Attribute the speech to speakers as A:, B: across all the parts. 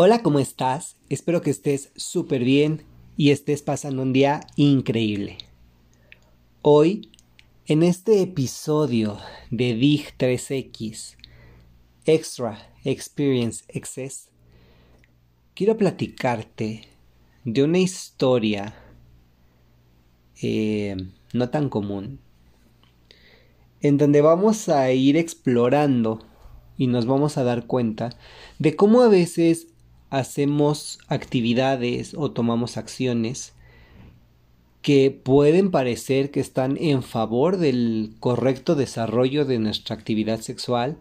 A: Hola, ¿cómo estás? Espero que estés súper bien y estés pasando un día increíble. Hoy, en este episodio de DIG 3X, Extra Experience Access, quiero platicarte de una historia eh, no tan común, en donde vamos a ir explorando y nos vamos a dar cuenta de cómo a veces hacemos actividades o tomamos acciones que pueden parecer que están en favor del correcto desarrollo de nuestra actividad sexual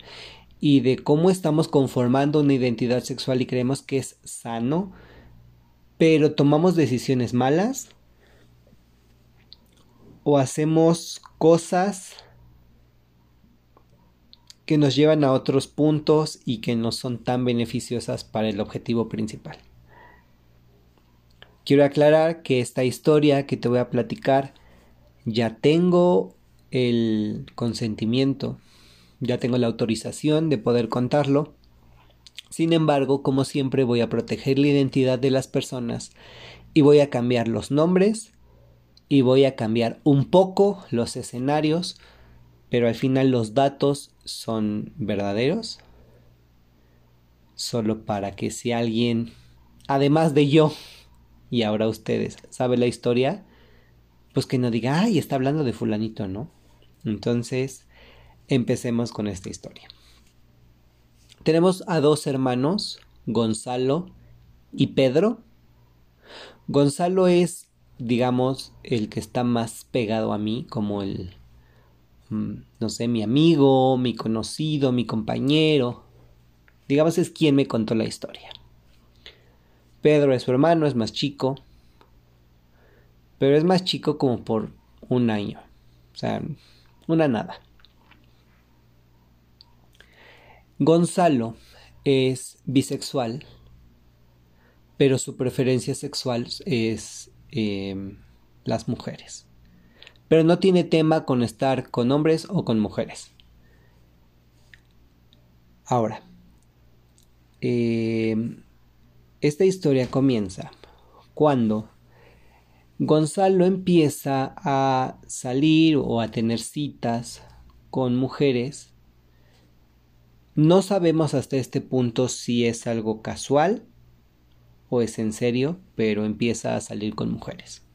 A: y de cómo estamos conformando una identidad sexual y creemos que es sano, pero tomamos decisiones malas o hacemos cosas que nos llevan a otros puntos y que no son tan beneficiosas para el objetivo principal. Quiero aclarar que esta historia que te voy a platicar ya tengo el consentimiento, ya tengo la autorización de poder contarlo. Sin embargo, como siempre voy a proteger la identidad de las personas y voy a cambiar los nombres y voy a cambiar un poco los escenarios pero al final los datos son verdaderos. Solo para que si alguien, además de yo, y ahora ustedes, sabe la historia, pues que no diga, ay, está hablando de fulanito, ¿no? Entonces, empecemos con esta historia. Tenemos a dos hermanos, Gonzalo y Pedro. Gonzalo es, digamos, el que está más pegado a mí, como el no sé, mi amigo, mi conocido, mi compañero. Digamos es quien me contó la historia. Pedro es su hermano, es más chico. Pero es más chico como por un año. O sea, una nada. Gonzalo es bisexual, pero su preferencia sexual es eh, las mujeres pero no tiene tema con estar con hombres o con mujeres. Ahora, em, esta historia comienza cuando Gonzalo empieza a salir o a tener citas con mujeres. No sabemos hasta este punto si es algo casual o es en serio, pero empieza a salir con mujeres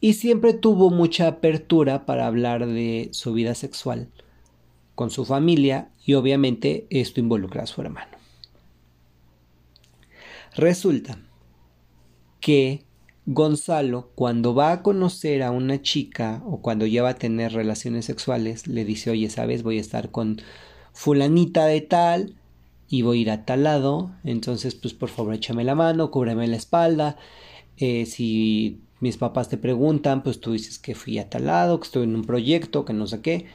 A: y siempre tuvo mucha apertura para hablar de su vida sexual con su familia y obviamente esto involucra a su hermano. Resulta que Gonzalo cuando va a conocer a una chica o cuando ya va a tener relaciones sexuales le dice oye sabes voy a estar con fulanita de tal y voy a ir a tal lado. Entonces pues por favor échame la mano cúbreme la espalda. Eh, si mis papás te preguntan, pues tú dices que fui a tal lado, que estoy en un proyecto, que no sé qué.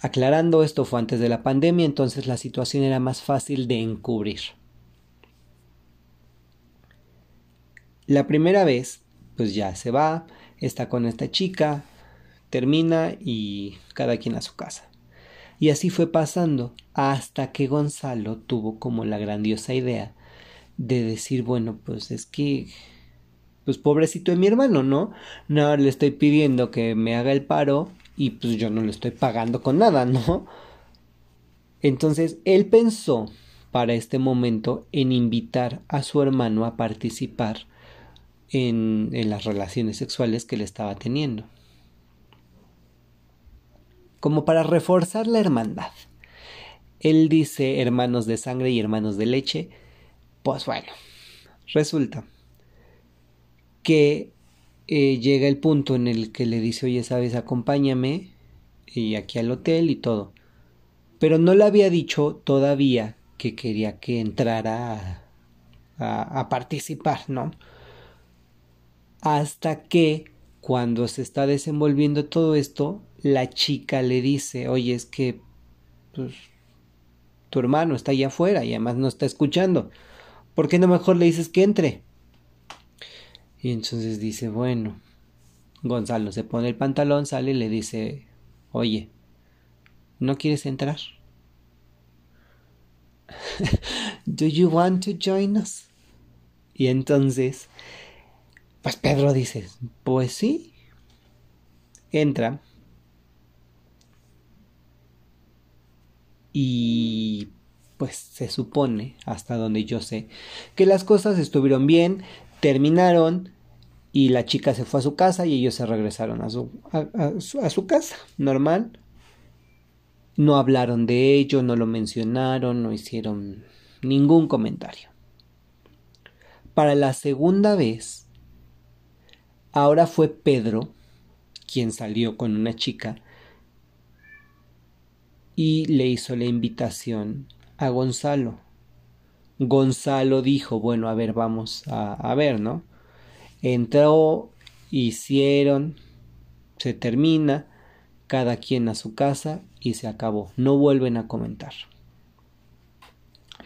A: Aclarando, esto fue antes de la pandemia, entonces la situación era más fácil de encubrir. La primera vez, pues ya se va, está con esta chica, termina y cada quien a su casa. Y así fue pasando hasta que Gonzalo tuvo como la grandiosa idea de decir, bueno, pues es que pues pobrecito de mi hermano, ¿no? No le estoy pidiendo que me haga el paro y pues yo no le estoy pagando con nada, ¿no? Entonces él pensó para este momento en invitar a su hermano a participar en, en las relaciones sexuales que le estaba teniendo. Como para reforzar la hermandad. Él dice hermanos de sangre y hermanos de leche. Pues bueno, resulta que eh, llega el punto en el que le dice, oye, sabes, acompáñame y aquí al hotel y todo. Pero no le había dicho todavía que quería que entrara a, participar, ¿no? Hasta que cuando se está desenvolviendo todo esto, la chica le dice, oye, es que pues, tu hermano está allá afuera y además no está escuchando. ¿Por qué no mejor le dices que entre? Y entonces dice, bueno, Gonzalo se pone el pantalón, sale y le dice, oye, ¿no quieres entrar? ¿Do you want to join us? Y entonces, pues Pedro dice, pues sí. Entra. Y pues se supone, hasta donde yo sé, que las cosas estuvieron bien, terminaron y la chica se fue a su casa y ellos se regresaron a su, a, su, casa, normal. No hablaron de ello, no lo mencionaron, no hicieron ningún comentario. Para la segunda vez, ahora fue Pedro quien salió con una chica y le hizo la invitación a Gonzalo. Gonzalo dijo, bueno, a ver, vamos a, ver, ¿no? Entró, hicieron, se termina, cada quien a su casa y se acabó. No vuelven a comentar.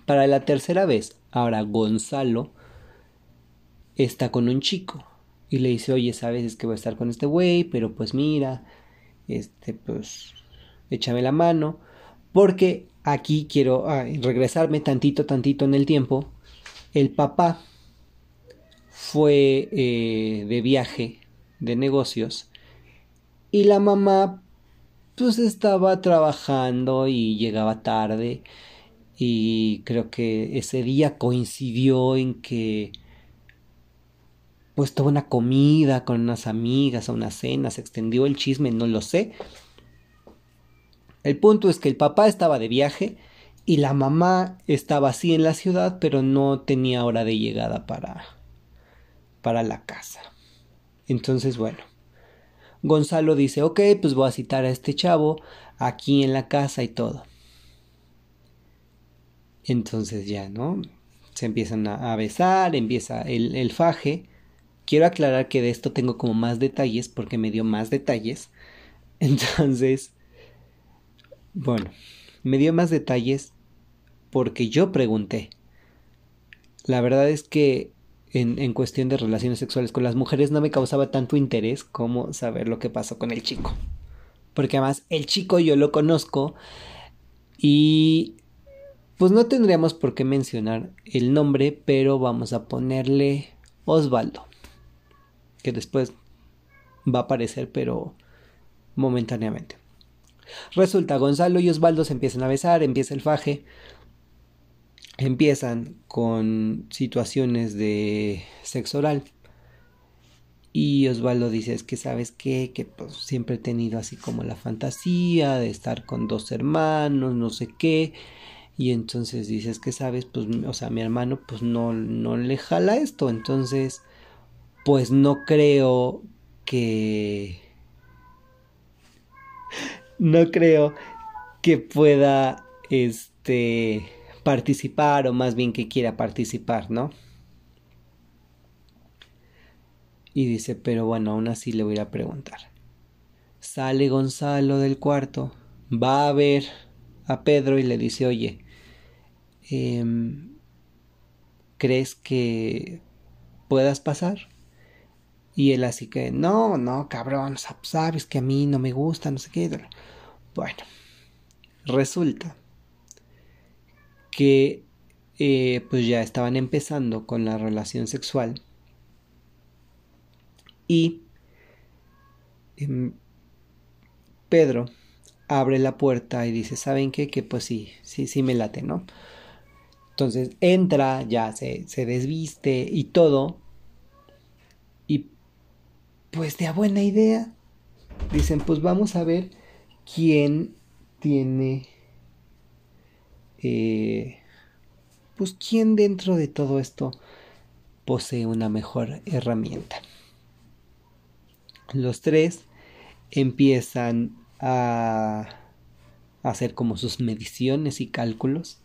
A: Para la tercera vez, ahora Gonzalo está con un chico y le dice, oye, sabes, es que voy a estar con este güey, pero pues mira, este, pues, échame la mano, porque aquí quiero ah, regresarme tantito, tantito en el tiempo. El papá fue eh, de viaje de negocios y la mamá pues estaba trabajando y llegaba tarde y creo que ese día coincidió en que pues tuvo una comida con unas amigas, a una cena, se extendió el chisme, no lo sé, el punto es que el papá estaba de viaje y la mamá estaba así en la ciudad, pero no tenía hora de llegada para para la casa. Entonces, bueno, Gonzalo dice, ok, pues voy a citar a este chavo aquí en la casa y todo. Entonces ya, ¿no? Se empiezan a, besar, empieza el, el faje. Quiero aclarar que de esto tengo como más detalles porque me dio más detalles. Entonces, bueno, me dio más detalles porque yo pregunté. La verdad es que en, en, cuestión de relaciones sexuales con las mujeres no me causaba tanto interés como saber lo que pasó con el chico. Porque además el chico yo lo conozco y pues no tendríamos por qué mencionar el nombre, pero vamos a ponerle Osvaldo. Que después va a aparecer, pero momentáneamente. Resulta, Gonzalo y Osvaldo se empiezan a besar, empieza el faje, empiezan con situaciones de sexo oral. Y Osvaldo dice, es que sabes que pues, siempre he tenido así como la fantasía de estar con dos hermanos, no sé qué. Y entonces dices que sabes, pues, o sea, mi hermano pues no, no le jala esto. Entonces, pues no creo que no creo que pueda este participar o más bien que quiera participar, ¿no? Y dice, pero bueno, aún así le voy a preguntar. Sale Gonzalo del cuarto, va a ver a Pedro y le dice, oye, em, ¿crees que puedas pasar? Y él así que, no, no, cabrón, sabes que a mí no me gusta, no sé qué. Bueno, resulta que eh, pues ya estaban empezando con la relación sexual y em, Pedro abre la puerta y dice, ¿saben qué? Que pues sí, sí, sí me late, ¿no? Entonces entra, ya se, se desviste y todo. Pues de a buena idea. Dicen, pues vamos a ver quién tiene... Eh, pues quién dentro de todo esto posee una mejor herramienta. Los tres empiezan a hacer como sus mediciones y cálculos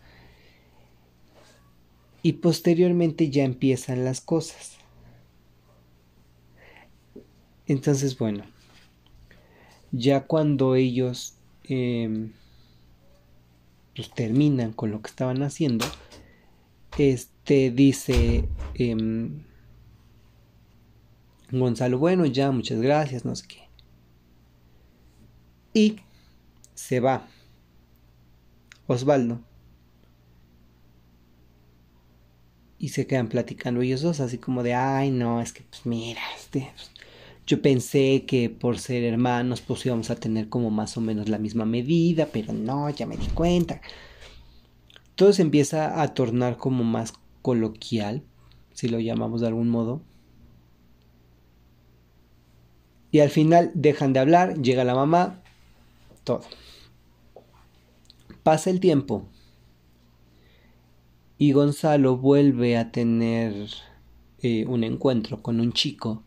A: y posteriormente ya empiezan las cosas. Entonces, bueno, ya cuando ellos pues terminan con lo que estaban haciendo, este dice em, Gonzalo, bueno, ya, muchas gracias, no sé qué. Y se va Osvaldo. y se quedan platicando ellos dos, así como de, ay, no, es que, pues mira, este, pues, yo pensé que por ser hermanos, pues íbamos a tener como más o menos la misma medida, pero no, ya me di cuenta. Todo se empieza a tornar como más coloquial, si lo llamamos de algún modo. Y al final dejan de hablar, llega la mamá, todo. Pasa el tiempo y Gonzalo vuelve a tener eh, un encuentro con un chico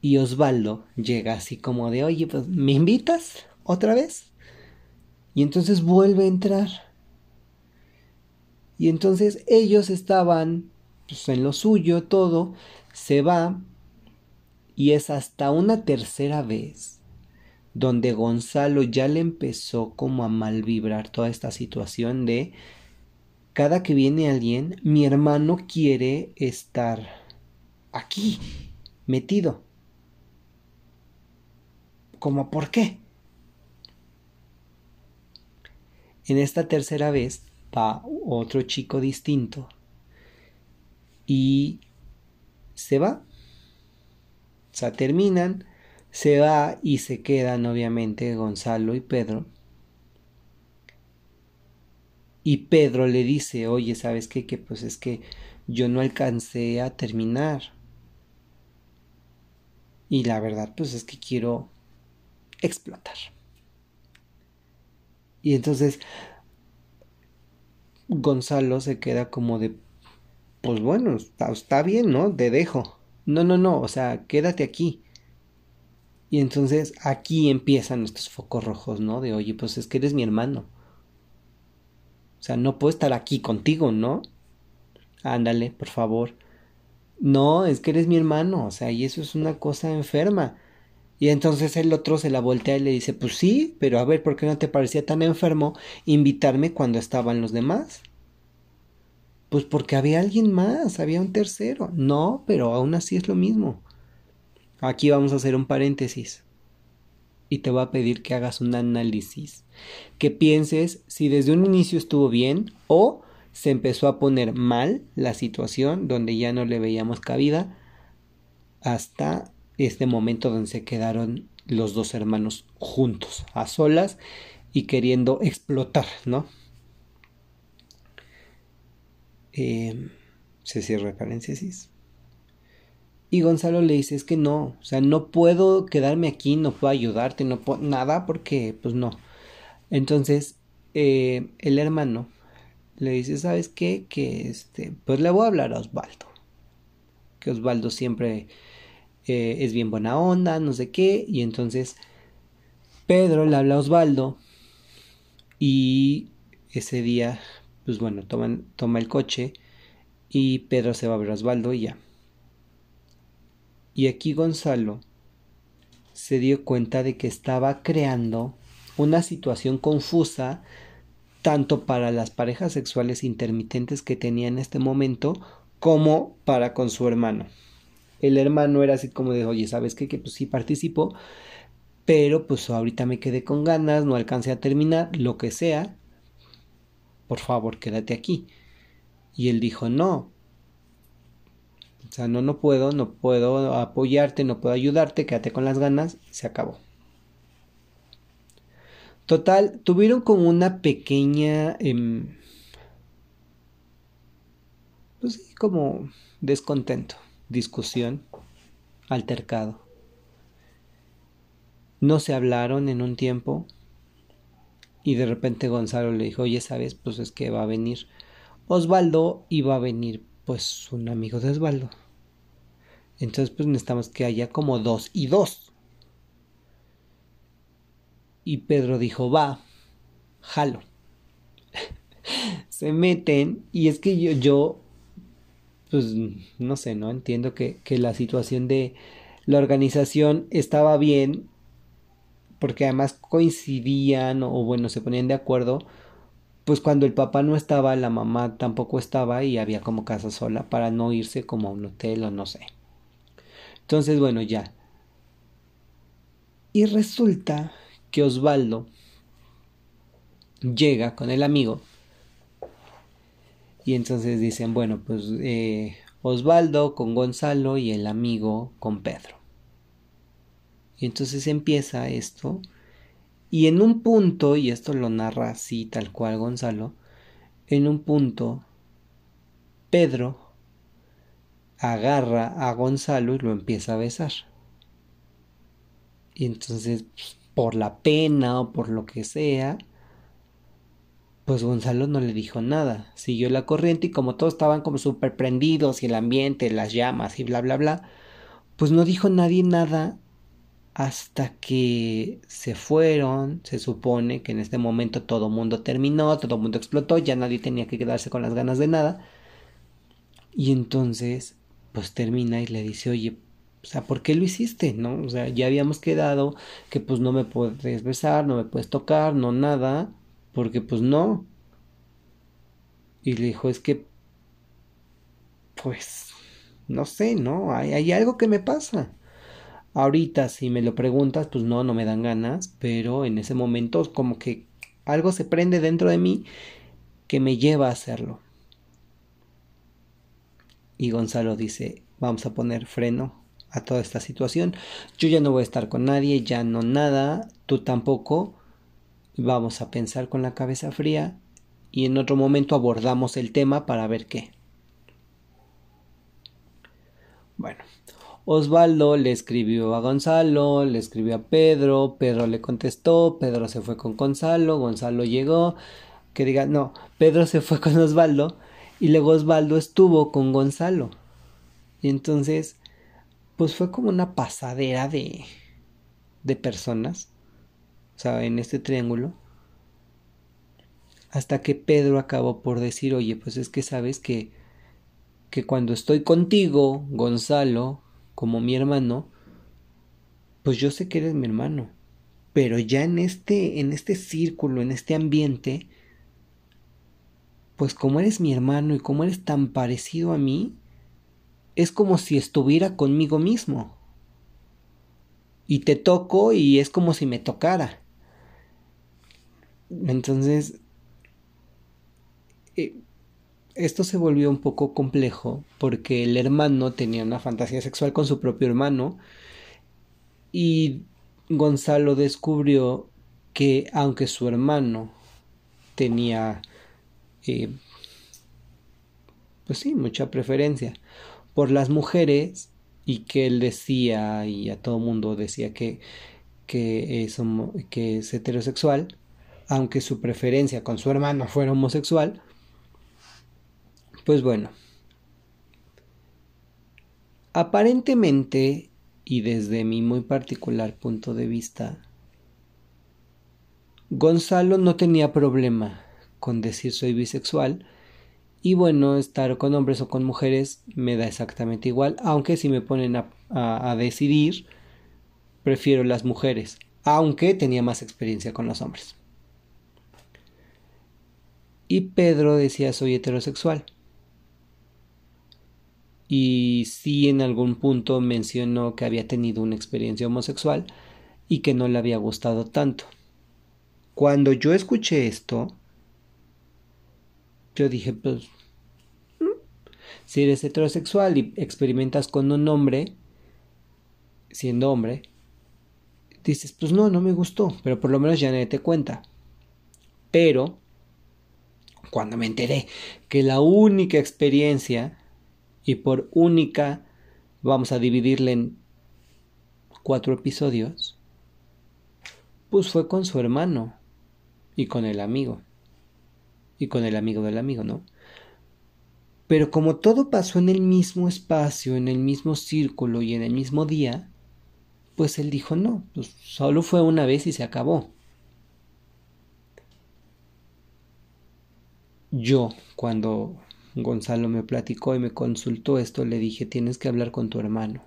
A: y Osvaldo llega así como de, oye, pues, ¿me invitas otra vez? Y entonces vuelve a entrar. Y entonces ellos estaban pues, en lo suyo, todo, se va y es hasta una tercera vez donde Gonzalo ya le empezó como a mal vibrar toda esta situación de cada que viene alguien, mi hermano quiere estar aquí, metido. ¿Cómo por qué? En esta tercera vez va otro chico distinto y se va. O sea, terminan, se va y se quedan obviamente Gonzalo y Pedro. Y Pedro le dice, oye, ¿sabes qué? Que pues es que yo no alcancé a terminar. Y la verdad, pues es que quiero explotar. Y entonces Gonzalo se queda como de, pues bueno, está, bien, ¿no? Te dejo. No, no, no, o sea, quédate aquí. Y entonces aquí empiezan estos focos rojos, ¿no? De, oye, pues es que eres mi hermano. O sea, no puedo estar aquí contigo, ¿no? Ándale, por favor. No, es que eres mi hermano, o sea, y eso es una cosa enferma. Y entonces el otro se la voltea y le dice, pues sí, pero a ver, ¿por qué no te parecía tan enfermo invitarme cuando estaban los demás? Pues porque había alguien más, había un tercero. No, pero aún así es lo mismo. Aquí vamos a hacer un paréntesis. Y te voy a pedir que hagas un análisis. Que pienses si desde un inicio estuvo bien o se empezó a poner mal la situación donde ya no le veíamos cabida hasta este momento donde se quedaron los dos hermanos juntos, a solas y queriendo explotar, ¿no? Eh, se cierra paréntesis. Y Gonzalo le dice, es que no, o sea, no puedo quedarme aquí, no puedo ayudarte, no puedo nada porque, pues no. Entonces, eh, el hermano le dice, ¿sabes qué? Que este, pues le voy a hablar a Osvaldo. Que Osvaldo siempre es bien buena onda, no sé qué, y entonces Pedro le habla a Osvaldo y ese día, pues bueno, toman, toma el coche y Pedro se va a ver a Osvaldo y ya. Y aquí Gonzalo se dio cuenta de que estaba creando una situación confusa tanto para las parejas sexuales intermitentes que tenía en este momento como para con su hermano el hermano era así como de, oye, ¿sabes qué? Que pues sí participo, pero pues ahorita me quedé con ganas, no alcancé a terminar, lo que sea, por favor, quédate aquí. Y él dijo, no. O sea, no, no puedo, no puedo apoyarte, no puedo ayudarte, quédate con las ganas, se acabó. Total, tuvieron como una pequeña... Em, pues sí, como descontento discusión, altercado. No se hablaron en un tiempo y de repente Gonzalo le dijo, oye, ¿sabes? Pues es que va a venir Osvaldo y va a venir pues un amigo de Osvaldo. Entonces pues necesitamos que haya como dos y dos. Y Pedro dijo, va, jalo. se meten y es que yo, yo pues no sé, no entiendo que, la situación de la organización estaba bien porque además coincidían o bueno, se ponían de acuerdo, pues cuando el papá no estaba, la mamá tampoco estaba y había como casa sola para no irse como a un hotel o no sé. Entonces, bueno, ya. Y resulta que Osvaldo llega con el amigo Y entonces dicen, bueno, pues eh, Osvaldo con Gonzalo y el amigo con Pedro. Y entonces empieza esto. Y en un punto, y esto lo narra así tal cual Gonzalo, en un punto Pedro agarra a Gonzalo y lo empieza a besar. Y entonces, pues, por la pena o por lo que sea, pues Gonzalo no le dijo nada. Siguió la corriente y como todos estaban como súper prendidos y el ambiente, las llamas y bla, bla, bla, pues no dijo nadie nada hasta que se fueron. Se supone que en este momento todo mundo terminó, todo mundo explotó, ya nadie tenía que quedarse con las ganas de nada. Y entonces, pues termina y le dice, oye, o sea, ¿por qué lo hiciste? ¿No? O sea, ya habíamos quedado que pues no me puedes besar, no me puedes tocar, no nada, porque pues no. Y le dijo, es que, pues, no sé, ¿no? Hay, hay algo que me pasa. Ahorita, si me lo preguntas, pues no, no me dan ganas, pero en ese momento como que algo se prende dentro de mí que me lleva a hacerlo. Y Gonzalo dice, vamos a poner freno a toda esta situación. Yo ya no voy a estar con nadie, ya no nada, tú tampoco. Vamos a pensar con la cabeza fría y en otro momento abordamos el tema para ver qué. Bueno, Osvaldo le escribió a Gonzalo, le escribió a Pedro, Pedro le contestó, Pedro se fue con Gonzalo, Gonzalo llegó, que diga, no, Pedro se fue con Osvaldo y luego Osvaldo estuvo con Gonzalo. Y entonces, pues fue como una pasadera de, de personas, en este triángulo, hasta que Pedro acabó por decir, oye, pues es que sabes que, que cuando estoy contigo, Gonzalo, como mi hermano, pues yo sé que eres mi hermano, pero ya en este, en este círculo, en este ambiente, pues como eres mi hermano y como eres tan parecido a mí, es como si estuviera conmigo mismo. Y te toco y es como si me tocara. Entonces, eh, esto se volvió un poco complejo porque el hermano tenía una fantasía sexual con su propio hermano y Gonzalo descubrió que aunque su hermano tenía eh, pues sí mucha preferencia por las mujeres y que él decía y a todo mundo decía que que es, que es heterosexual aunque su preferencia con su hermano fuera homosexual pues bueno, aparentemente y desde mi muy particular punto de vista, Gonzalo no tenía problema con decir soy bisexual y bueno, estar con hombres o con mujeres me da exactamente igual, aunque si me ponen a, a, decidir, prefiero las mujeres, aunque tenía más experiencia con los hombres. Y Pedro decía soy heterosexual y sí en algún punto mencionó que había tenido una experiencia homosexual y que no le había gustado tanto. Cuando yo escuché esto, yo dije, pues, mm, si eres heterosexual y experimentas con un hombre, siendo hombre, dices, pues no, no me gustó, pero por lo menos ya nadie te cuenta. Pero, cuando me enteré que la única experiencia y por única vamos a dividirle en cuatro episodios, pues fue con su hermano y con el amigo y con el amigo del amigo, ¿no? Pero como todo pasó en el mismo espacio, en el mismo círculo y en el mismo día, pues él dijo no, pues solo fue una vez y se acabó. Yo, cuando Gonzalo me platicó y me consultó esto, le dije, tienes que hablar con tu hermano.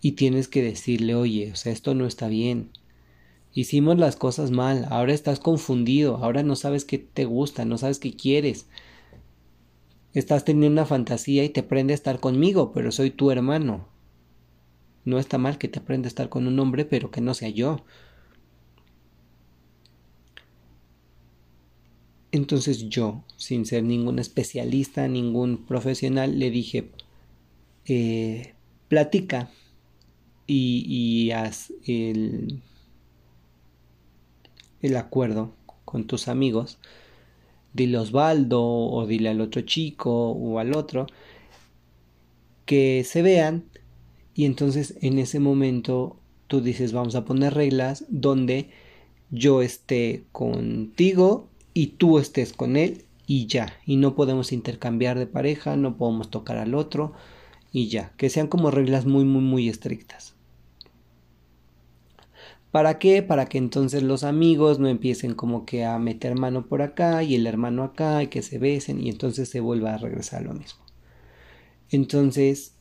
A: Y tienes que decirle, oye, o sea, esto no está bien. Hicimos las cosas mal, ahora estás confundido, ahora no sabes qué te gusta, no sabes qué quieres. Estás teniendo una fantasía y te prende a estar conmigo, pero soy tu hermano. No está mal que te aprenda a estar con un hombre, pero que no sea yo. Entonces yo, sin ser ningún especialista, ningún profesional, le dije, eh, platica y, haz el, el acuerdo con tus amigos. Dile a Osvaldo o dile al otro chico o al otro que se vean y entonces en ese momento tú dices vamos a poner reglas donde yo esté contigo y tú estés con él y ya. Y no podemos intercambiar de pareja, no podemos tocar al otro y ya. Que sean como reglas muy, muy, muy estrictas. ¿Para qué? Para que entonces los amigos no empiecen como que a meter mano por acá y el hermano acá y que se besen y entonces se vuelva a regresar lo mismo. Entonces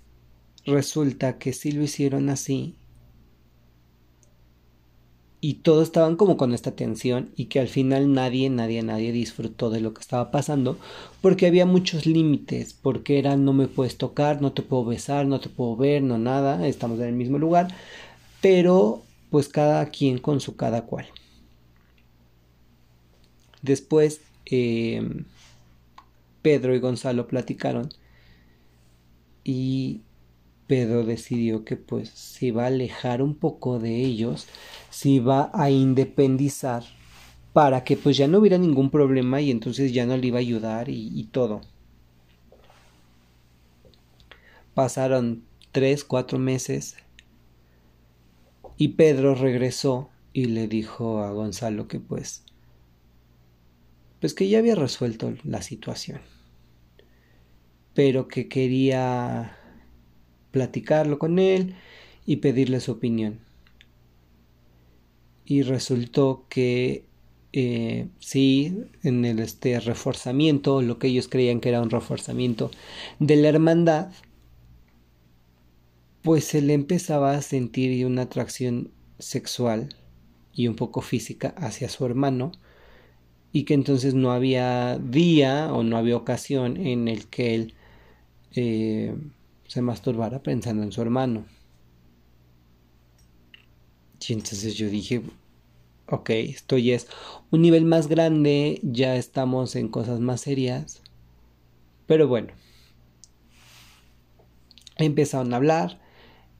A: resulta que si lo hicieron así y todos estaban como con esta tensión y que al final nadie, nadie, nadie disfrutó de lo que estaba pasando porque había muchos límites, porque era no me puedes tocar, no te puedo besar, no te puedo ver, no nada, estamos en el mismo lugar, pero pues cada quien con su cada cual. Después em, Pedro y Gonzalo platicaron y Pedro decidió que pues se iba a alejar un poco de ellos, se iba a independizar para que pues ya no hubiera ningún problema y entonces ya no le iba a ayudar y, y todo. Pasaron tres, cuatro meses y Pedro regresó y le dijo a Gonzalo que pues pues que ya había resuelto la situación pero que quería platicarlo con él y pedirle su opinión. Y resultó que eh, sí, en el este reforzamiento, lo que ellos creían que era un reforzamiento de la hermandad, pues se le empezaba a sentir una atracción sexual y un poco física hacia su hermano y que entonces no había día o no había ocasión en el que él eh, se masturbara pensando en su hermano. Y entonces yo dije, ok, esto ya es un nivel más grande, ya estamos en cosas más serias. Pero bueno, empezaron a hablar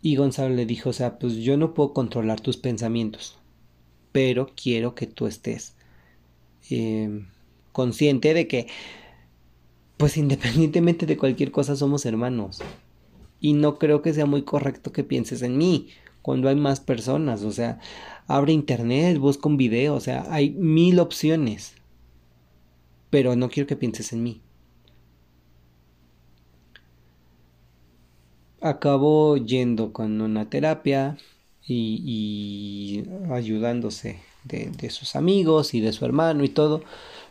A: y Gonzalo le dijo, o sea, pues yo no puedo controlar tus pensamientos, pero quiero que tú estés eh, consciente de que, pues independientemente de cualquier cosa, somos hermanos y no creo que sea muy correcto que pienses en mí cuando hay más personas, o sea, abre internet, busca un video, o sea, hay mil opciones, pero no quiero que pienses en mí. Acabó yendo con una terapia y, ayudándose de, de sus amigos y de su hermano y todo,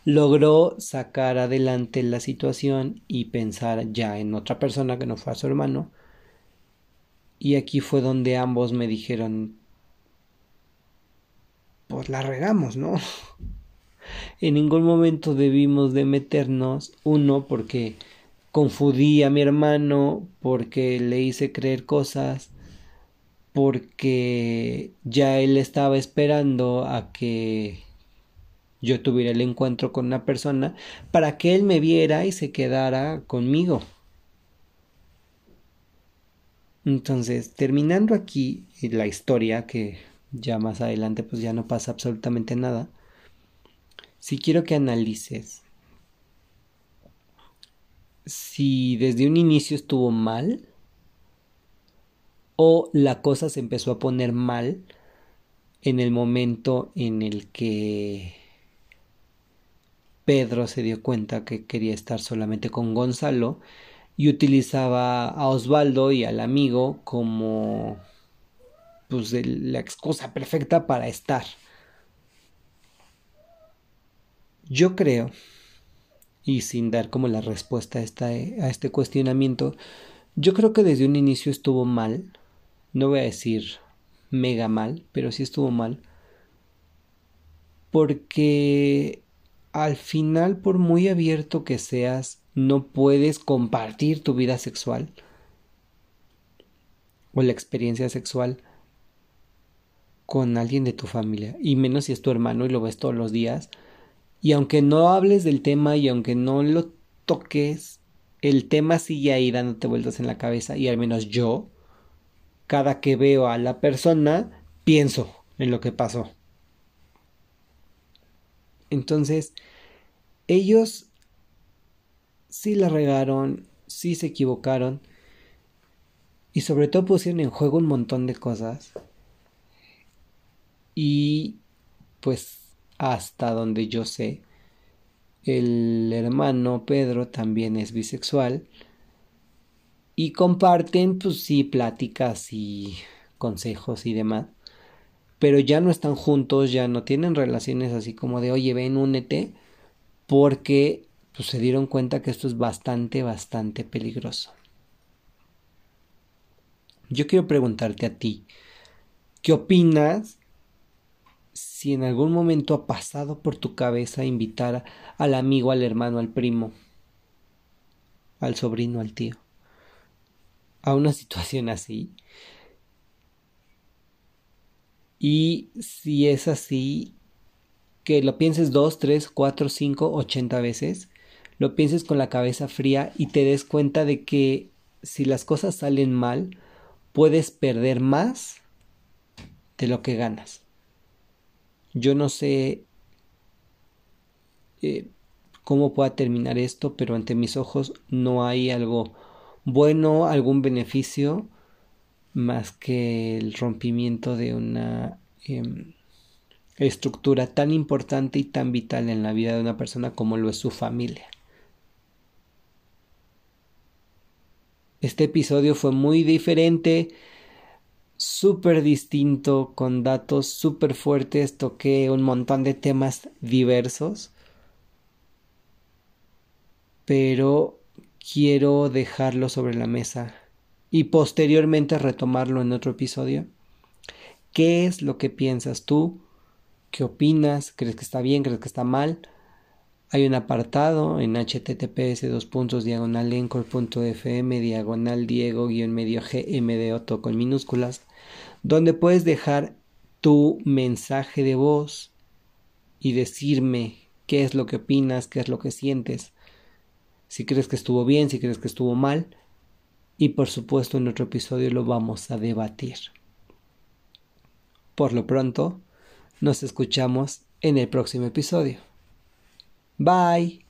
A: logró sacar adelante la situación y pensar ya en otra persona que no fue a su hermano y aquí fue donde ambos me dijeron, pues la regamos, ¿no? en ningún momento debimos de meternos, uno, porque confundí a mi hermano, porque le hice creer cosas, porque ya él estaba esperando a que yo tuviera el encuentro con una persona para que él me viera y se quedara conmigo. Entonces, terminando aquí la historia, que ya más adelante pues ya no pasa absolutamente nada, si quiero que analices si desde un inicio estuvo mal o la cosa se empezó a poner mal en el momento en el que Pedro se dio cuenta que quería estar solamente con Gonzalo y utilizaba a Osvaldo y al amigo como pues la excusa perfecta para estar. Yo creo, y sin dar como la respuesta a, esta, a este cuestionamiento, yo creo que desde un inicio estuvo mal, no voy a decir mega mal, pero sí estuvo mal, porque al final, por muy abierto que seas no puedes compartir tu vida sexual o la experiencia sexual con alguien de tu familia, y menos si es tu hermano y lo ves todos los días, Y aunque no hables del tema y aunque no lo toques, el tema sigue ahí dándote vueltas en la cabeza y al menos yo, cada que veo a la persona, pienso en lo que pasó. Entonces, ellos sí la regaron, sí se equivocaron. Y sobre todo pusieron en juego un montón de cosas. Y pues hasta donde yo sé, el hermano Pedro también es bisexual. Y comparten pues sí pláticas y consejos y demás. Pero ya no están juntos, ya no tienen relaciones así como de oye ven únete porque pues, se dieron cuenta que esto es bastante bastante peligroso yo quiero preguntarte a ti ¿qué opinas si en algún momento ha pasado por tu cabeza invitar al amigo, al hermano, al primo, al sobrino, al tío, a una situación así. Y si es así, que lo pienses dos, tres, cuatro, cinco, ochenta veces, lo pienses con la cabeza fría y te des cuenta de que si las cosas salen mal, puedes perder más de lo que ganas. Yo no sé eh, cómo pueda terminar esto, pero ante mis ojos no hay algo bueno, algún beneficio más que el rompimiento de una em, estructura tan importante y tan vital en la vida de una persona como lo es su familia. Este episodio fue muy diferente súper distinto, con datos súper fuertes, toqué un montón de temas diversos, pero quiero dejarlo sobre la mesa y posteriormente retomarlo en otro episodio. ¿Qué es lo que piensas tú? ¿Qué opinas? ¿Crees que está bien? ¿Crees que está mal? Hay un apartado en https dos puntos diagonal diagonal diego guion medio gm de otto con minúsculas donde puedes dejar tu mensaje de voz y decirme qué es lo que opinas, qué es lo que sientes, si crees que estuvo bien, si crees que estuvo mal, y por supuesto en otro episodio lo vamos a debatir. Por lo pronto, nos escuchamos en el próximo episodio. Bye.